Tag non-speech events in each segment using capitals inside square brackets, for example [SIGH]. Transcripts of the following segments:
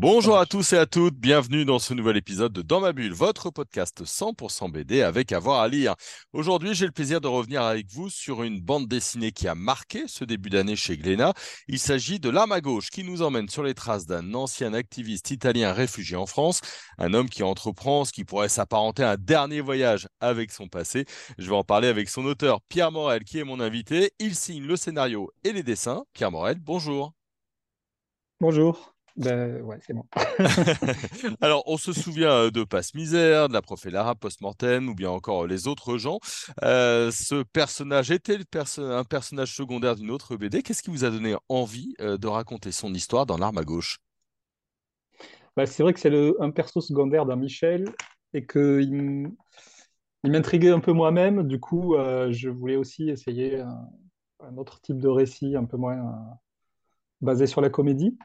Bonjour à tous et à toutes, bienvenue dans ce nouvel épisode de Dans ma bulle, votre podcast 100% BD avec avoir à lire. Aujourd'hui, j'ai le plaisir de revenir avec vous sur une bande dessinée qui a marqué ce début d'année chez Glénat. Il s'agit de L'arme à gauche qui nous emmène sur les traces d'un ancien activiste italien réfugié en France, un homme qui entreprend ce qui pourrait s'apparenter à un dernier voyage avec son passé. Je vais en parler avec son auteur Pierre Morel qui est mon invité. Il signe le scénario et les dessins. Pierre Morel, bonjour. Bonjour. Ben, ouais, c'est bon. [LAUGHS] Alors, on se souvient euh, de Passe Misère, de la Profélara post-mortem ou bien encore les autres gens. Euh, ce personnage était le perso un personnage secondaire d'une autre BD. Qu'est-ce qui vous a donné envie euh, de raconter son histoire dans L'arme à gauche? Ben, c'est vrai que c'est un perso secondaire d'un Michel et qu'il il m'intriguait un peu moi-même. Du coup, euh, je voulais aussi essayer un, un autre type de récit, un peu moins euh, basé sur la comédie.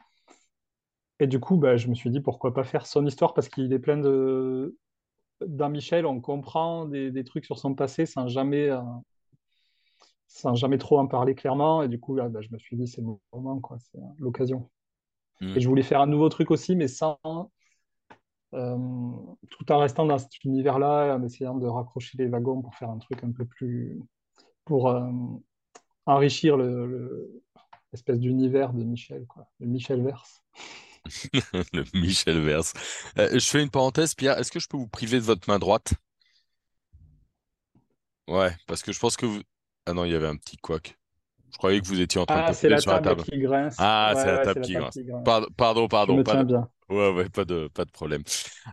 Et du coup, ben, je me suis dit pourquoi pas faire son histoire parce qu'il est plein de. Dans Michel, on comprend des, des trucs sur son passé sans jamais, euh, sans jamais trop en parler clairement. Et du coup, là, ben, je me suis dit c'est le moment, quoi, c'est l'occasion. Hmm. Et je voulais faire un nouveau truc aussi, mais sans, euh, tout en restant dans cet univers-là, en essayant de raccrocher les wagons pour faire un truc un peu plus, pour euh, enrichir le, le- l'espèce d'univers de Michel, quoi, le Michel verse. [LAUGHS] Le Michel Verse. Euh, je fais une parenthèse, Pierre. Est-ce que je peux vous priver de votre main droite? Ouais, parce que je pense que vous... Ah non, il y avait un petit couac. Je croyais que vous étiez en train de Ah, taper la sur la table qui grince. Ah, Ouais, c'est la ouais, table c'est la qui table grince. qui grince. Pardon, pardon, Je pardon. me Pas tiens de... bien. Ouais, ouais, pas de, pas de problème.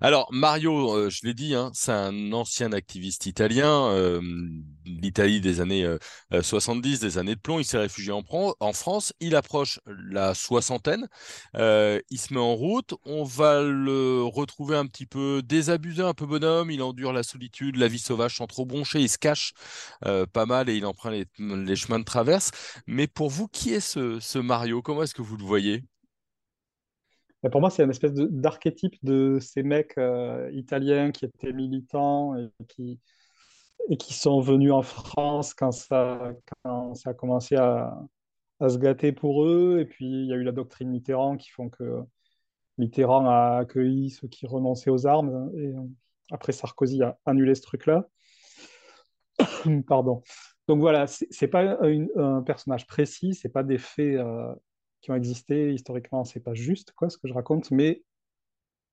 Alors, Mario, euh, je l'ai dit, hein, c'est un ancien activiste italien, euh, l'Italie des années euh, euh, 70, des années de plomb. Il s'est réfugié en, France. Il approche la soixantaine. Euh, il se met en route. On va le retrouver un petit peu désabusé, un peu bonhomme. Il endure la solitude, la vie sauvage sans trop broncher. Il se cache euh, pas mal et il emprunte les, chemins de traverse. Mais pour vous, qui est ce, Mario? Comment est-ce que vous le voyez? Et pour moi, c'est une espèce d'archétype de ces mecs euh, italiens qui étaient militants et qui, et qui sont venus en France quand ça, a commencé à, se gâter pour eux. Et puis, il y a eu la doctrine Mitterrand qui font que Mitterrand a accueilli ceux qui renonçaient aux armes. Et euh, après, Sarkozy a annulé ce truc-là. [COUGHS] Pardon. Donc voilà, c'est pas un personnage précis, c'est pas des faits euh, qui ont existé historiquement, c'est pas juste quoi ce que je raconte, mais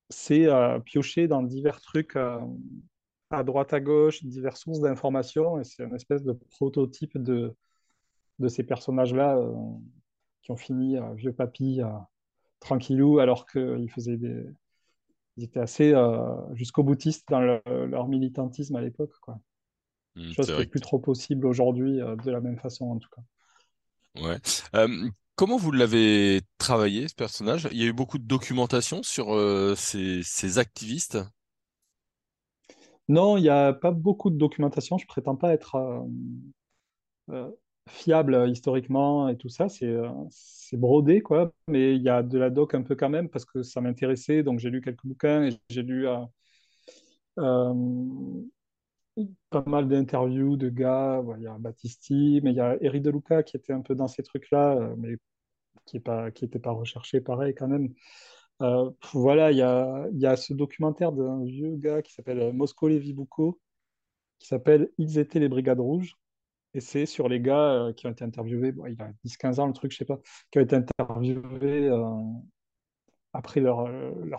c'est euh, pioché dans divers trucs euh, à droite à gauche, diverses sources d'informations, et c'est une espèce de prototype de, de ces personnages-là euh, qui ont fini euh, vieux papy, euh, tranquillou, alors qu'ils faisaient des... Ils étaient assez jusqu'au boutiste dans le- leur militantisme à l'époque, quoi. Hmm, Chose c'est qui est vrai. plus trop possible aujourd'hui, de la même façon en tout cas. Ouais. Comment vous l'avez travaillé, ce personnage? Il y a eu beaucoup de documentation sur euh, ces, ces activistes? Non, il n'y a pas beaucoup de documentation. Je prétends pas être euh, euh, fiable historiquement et tout ça. C'est euh, c'est brodé, quoi. Mais il y a de la doc un peu quand même parce que ça m'intéressait. Donc j'ai lu quelques bouquins et j'ai lu pas mal d'interviews de gars. Il y a Battisti, mais il y a Eric De Luca qui était un peu dans ces trucs-là, mais qui est pas, qui était pas recherché pareil quand même. Euh, voilà, il y a, ce documentaire d'un vieux gars qui s'appelle euh, Moscone Vibucco qui s'appelle Ils étaient les Brigades Rouges. Et c'est sur les gars euh, qui ont été interviewés, il a 10-15 ans le truc, je sais pas, qui ont été interviewés après leur,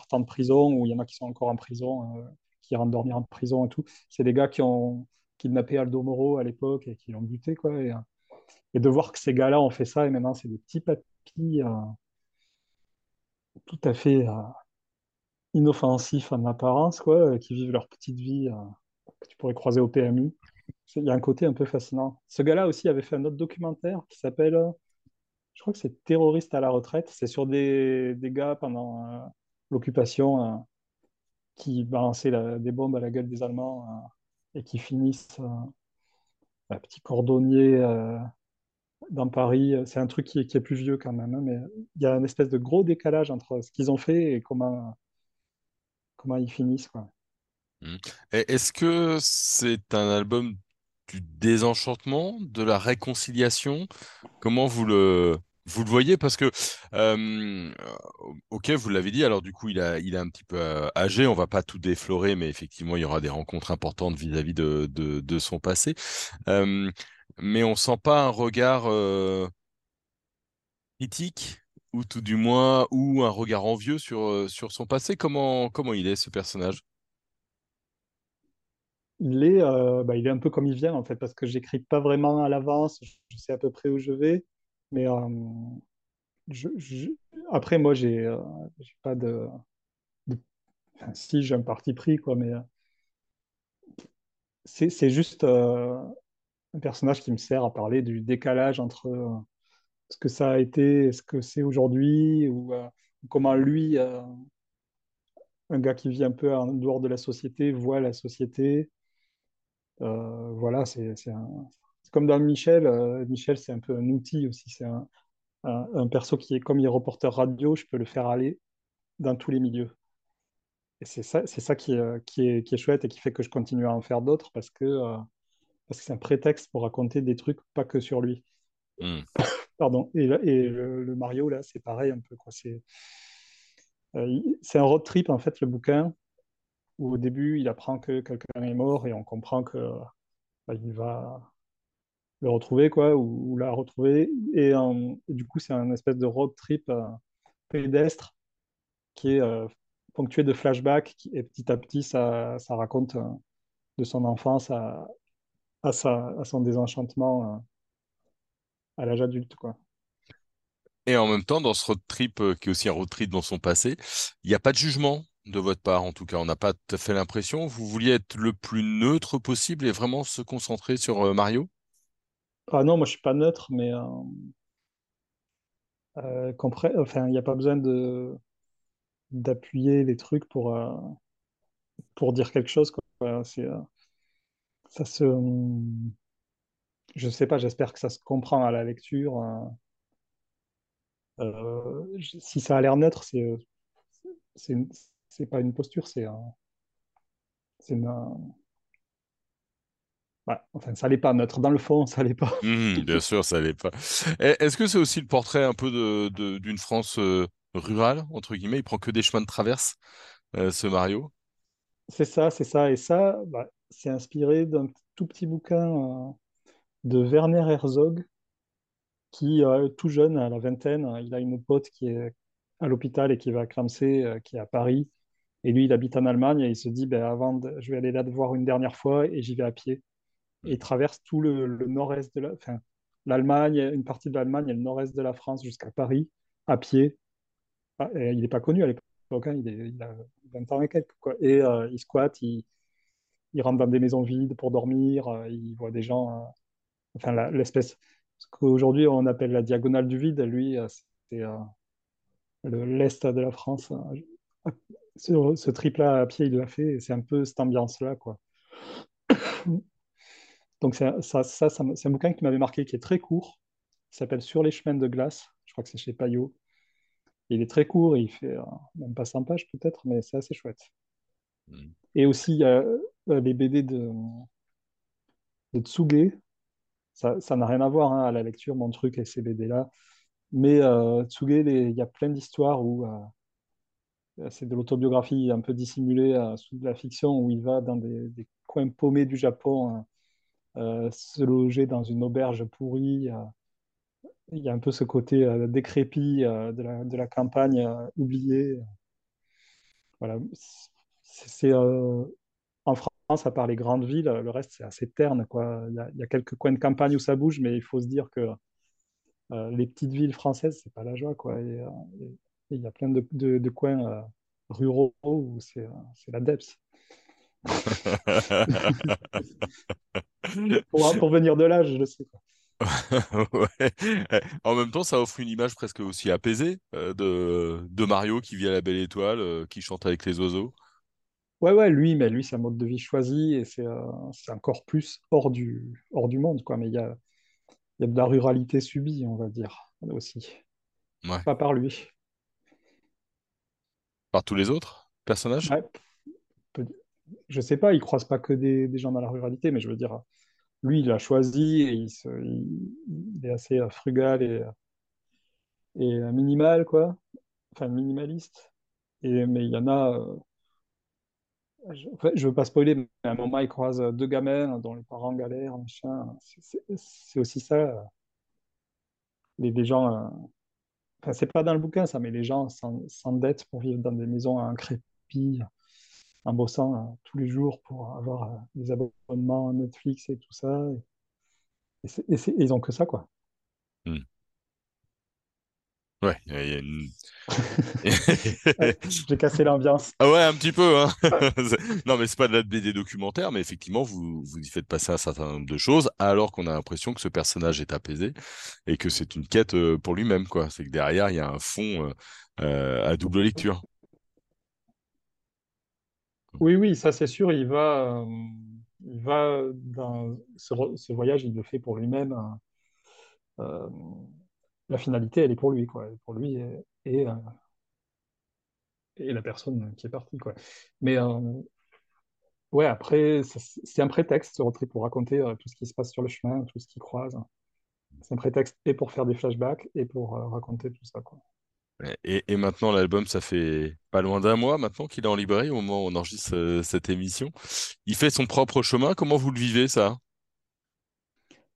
temps de prison, ou il y en a qui sont encore en prison, qui rentrent dormir en prison et tout. C'est des gars qui ont kidnappé Aldo Moro à l'époque et qui l'ont buté, quoi. Et, et de voir que ces gars-là ont fait ça, et maintenant c'est des petits papis tout à fait euh, inoffensifs en apparence, quoi, euh, qui vivent leur petite vie euh, que tu pourrais croiser au PMU. Il y a un côté un peu fascinant. Ce gars-là aussi avait fait un autre documentaire qui s'appelle, euh, je crois que c'est Terroriste à la retraite. C'est sur des, des gars pendant l'occupation qui balançaient la- des bombes à la gueule des Allemands et qui finissent un petit cordonnier dans Paris. C'est un truc qui est, plus vieux quand même, hein, mais il y a une espèce de gros décalage entre ce qu'ils ont fait et comment, comment ils finissent. Et Est-ce que c'est un album du désenchantement, de la réconciliation? Comment vous le, vous le voyez? Parce que, euh, ok, vous l'avez dit, alors du coup, il a, il est un petit peu euh, âgé, on va pas tout déflorer, mais effectivement, il y aura des rencontres importantes vis-à-vis de, de, son passé. Euh, mais on sent pas un regard euh, critique, ou tout du moins, ou un regard envieux sur, euh, sur son passé. Comment, comment il est, ce personnage? Il est, euh, bah, il est un peu comme il vient, en fait, parce que j'écris pas vraiment à l'avance, je sais à peu près où je vais, mais après, moi, j'ai euh, pas de, enfin, si, j'ai un parti pris, quoi, mais c'est juste un personnage qui me sert à parler du décalage entre euh, ce que ça a été et ce que c'est aujourd'hui, ou euh, comment lui, euh, un gars qui vit un peu en dehors de la société, voit la société. Voilà, c'est comme dans Michel. Michel, c'est un peu un outil aussi. C'est un, un, perso qui est comme il est reporter radio, je peux le faire aller dans tous les milieux. Et c'est ça, c'est ça qui, qui est, qui est chouette et qui fait que je continue à en faire d'autres parce que parce que c'est un prétexte pour raconter des trucs pas que sur lui. Hmm. [COUGHS] Pardon. Et, le, le Mario, là, c'est pareil un peu, quoi. C'est euh, c'est un road trip, en fait, le bouquin, où au début, il apprend que quelqu'un est mort et on comprend que bah, il va le retrouver, quoi, ou, ou la retrouver. Et, et du coup, c'est un espèce de road trip euh, pédestre qui est euh, ponctué de flashbacks. et petit à petit, ça, ça raconte de son enfance à, à, sa, à son désenchantement euh, à l'âge adulte, quoi. Et en même temps, dans ce road trip, euh, qui est aussi un road trip dans son passé, il n'y a pas de jugement de votre part, en tout cas. On n'a pas tout à fait l'impression. Vous vouliez être le plus neutre possible et vraiment se concentrer sur euh, Mario? Ah non, moi, je suis pas neutre, mais euh, euh, enfin, il n'y a pas besoin de d'appuyer les trucs pour, euh, pour dire quelque chose, quoi. Ça se, je sais pas, j'espère que ça se comprend à la lecture. euh. Euh, si ça a l'air neutre, c'est c'est pas une posture, c'est un- c'est une, ouais, enfin, ça l'est pas neutre. Dans le fond, ça l'est pas. Mhm, [LAUGHS] bien sûr, ça l'est pas. Est-ce que c'est aussi le portrait un peu de, de- d'une France euh, rurale, entre guillemets? Il prend que des chemins de traverse, euh, ce Mario? C'est ça, c'est ça. Et ça, bah, c'est inspiré d'un tout petit bouquin euh, de Werner Herzog, qui, euh, tout jeune, à la vingtaine, euh, il a une pote qui est à l'hôpital et qui va clamser, euh, qui est à Paris. Et lui, il habite en Allemagne et il se dit, ben, avant, je vais aller là te voir une dernière fois et j'y vais à pied. Et il traverse tout le, nord-est de la, enfin, l'Allemagne, une partie de l'Allemagne et le nord-est de la France jusqu'à Paris à pied. Ah, il n'est pas connu à l'époque, hein, il, est- il a 20 ans et quelques. Et il squatte, il, il rentre dans des maisons vides pour dormir, euh, il voit des gens, euh, enfin l'espèce, ce qu'aujourd'hui on appelle la diagonale du vide, lui, euh, euh, le- l'est de la France. euh, ce, trip-là à pied, il l'a fait, et c'est un peu cette ambiance-là, quoi. Donc c'est ça, ça, ça c'est un bouquin qui m'avait marqué, qui est très court, qui s'appelle Sur les chemins de glace, je crois que c'est chez Payot. Il est très court, il fait euh, même pas 100 pages peut-être, mais c'est assez chouette. Mhm. Et aussi, il a euh, les BD de, de Tsuge, ça n'a rien à voir hein, à la lecture, mon truc, et ces BD-là. Mais euh, Tsuge, il y a plein d'histoires où euh, c'est de l'autobiographie un peu dissimulée euh, sous de la fiction, où il va dans des, coins paumés du Japon, euh, se loger dans une auberge pourrie. Il y a un peu ce côté euh, décrépit de la, de la campagne oubliée. Voilà. C'est, France, à part les grandes villes, le reste, c'est assez terne, quoi. Il y a, il y a quelques coins de campagne où ça bouge, mais il faut se dire que euh, les petites villes françaises, c'est pas la joie, quoi. Et, euh, et- et il y a plein de, de- de coins euh, ruraux où c'est la depse. [LAUGHS] Pour, pour venir de là, je le sais, quoi. [LAUGHS] Ouais. En même temps, ça offre une image presque aussi apaisée de, de Mario qui vit à la belle étoile, qui chante avec les oiseaux. Ouais, ouais, lui, mais lui, c'est un mode de vie choisi et c'est euh, encore plus hors du, hors du monde, quoi. Mais il y a, y a de la ruralité subie, on va dire, aussi. Ouais. Pas par lui. Par tous les autres personnages? Ouais, je sais pas, il croise pas que des, des gens dans la ruralité, mais je veux dire, lui, il a choisi et il, se- il- il est assez euh, frugal et, et euh, minimal, quoi. Enfin, minimaliste. Et, mais il y en a, je, en fait, je veux pas spoiler, mais à un moment, il croise deux gamins dont les parents galèrent, machin. C'est aussi ça, les, gens. euh, Enfin, c'est pas dans le bouquin, ça, mais les gens s'en- s'endettent pour vivre dans des maisons en crépi, en bossant euh, tous les jours pour avoir euh, des abonnements Netflix et tout ça. Et ils ont que ça, quoi. Hmm. Ouais, il y a- une... [LAUGHS] J'ai cassé l'ambiance. Ah ouais, un petit peu, hein. [LAUGHS] Non, mais c'est pas de la BD documentaire, mais effectivement, vous, vous y faites passer un certain nombre de choses, alors qu'on a l'impression que ce personnage est apaisé et que c'est une quête euh, pour lui-même, quoi. C'est que derrière, il y a un fond euh, euh, à double lecture. Oui, oui, ça c'est sûr, il va, euh, il va dans ce, voyage, il le fait pour lui-même. hein. Euh, la finalité, elle est pour lui, quoi. Pour lui et, euh, la personne qui est partie. Mais euh, ouais, après, c'est un prétexte, ce road pour raconter euh, tout ce qui se passe sur le chemin, tout ce qu'il croise. C'est un prétexte et pour faire des flashbacks et pour raconter tout ça. Et, maintenant, l'album, ça fait pas loin d'un mois maintenant qu'il est en librairie au moment où on enregistre cette émission. Il fait son propre chemin. Comment vous le vivez, ça?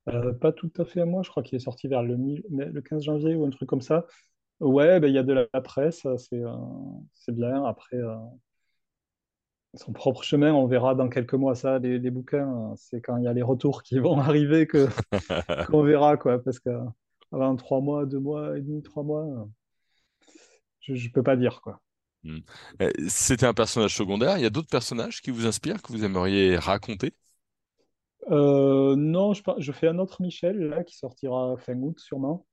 Euh, pas tout à fait à moi, je crois qu'il est sorti vers le, 1000 mais le 15 janvier ou un truc comme ça. Ouais, ben, il y a de la presse, c'est euh, c'est bien. Après, euh, son propre chemin, on verra dans quelques mois ça, les, les bouquins. C'est quand il y a les retours qui vont [LAUGHS] arriver que [LAUGHS] qu'on verra, quoi. Parce que avant trois mois, deux mois et demi, trois mois, je, je peux pas dire, quoi. Hmm. C'était un personnage secondaire. Il y a d'autres personnages qui vous inspirent, que vous aimeriez raconter? Euh, non, je, fais un autre Michel, là, qui sortira fin août, sûrement.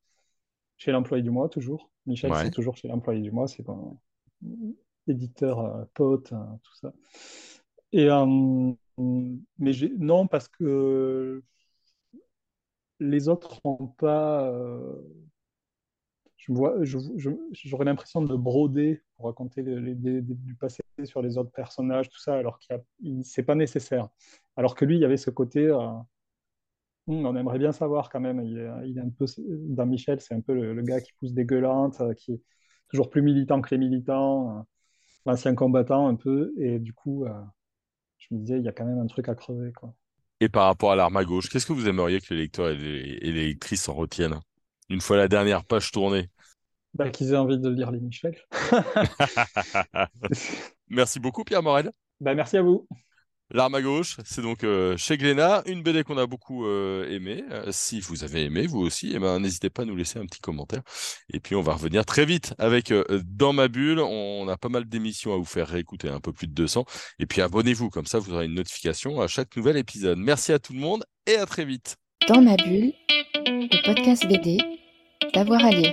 Chez l'employé du mois, toujours. Michel, c'est toujours chez l'employé du mois, c'est un éditeur euh, pote, euh, tout ça. Et, euh, mais non, parce que les autres n'ont pas. Je j'aurais l'impression de broder pour raconter du passé sur les autres personnages, tout ça, alors qu'il c'est pas nécessaire. Alors que lui, il y avait ce côté. euh, Hmm, on aimerait bien savoir quand même. Il est, un peu, dans Michel, c'est un peu le, gars qui pousse des gueulantes, euh, qui est toujours plus militant que les militants, euh, l'ancien combattant un peu. Et du coup, je me disais, il y a quand même un truc à crever, quoi. Et par rapport à l'arme à gauche, qu'est-ce que vous aimeriez que les lecteurs et les, et les lectrices en retiennent? Une fois la dernière page tournée. Bah, qu'ils aient envie de lire les Michel. [LAUGHS] Merci beaucoup, Pierre Morel. Bah, merci à vous. L'arme à gauche, c'est donc euh, chez Glénat, une BD qu'on a beaucoup euh, aimée. Euh, si vous avez aimé, vous aussi, eh ben, n'hésitez pas à nous laisser un petit commentaire. Et puis, on va revenir très vite avec euh, Dans ma bulle. On a pas mal d'émissions à vous faire réécouter, un peu plus de 200. Et puis, abonnez-vous, comme ça, vous aurez une notification à chaque nouvel épisode. Merci à tout le monde et à très vite. Dans ma bulle, le podcast BD, d'avoir à lire.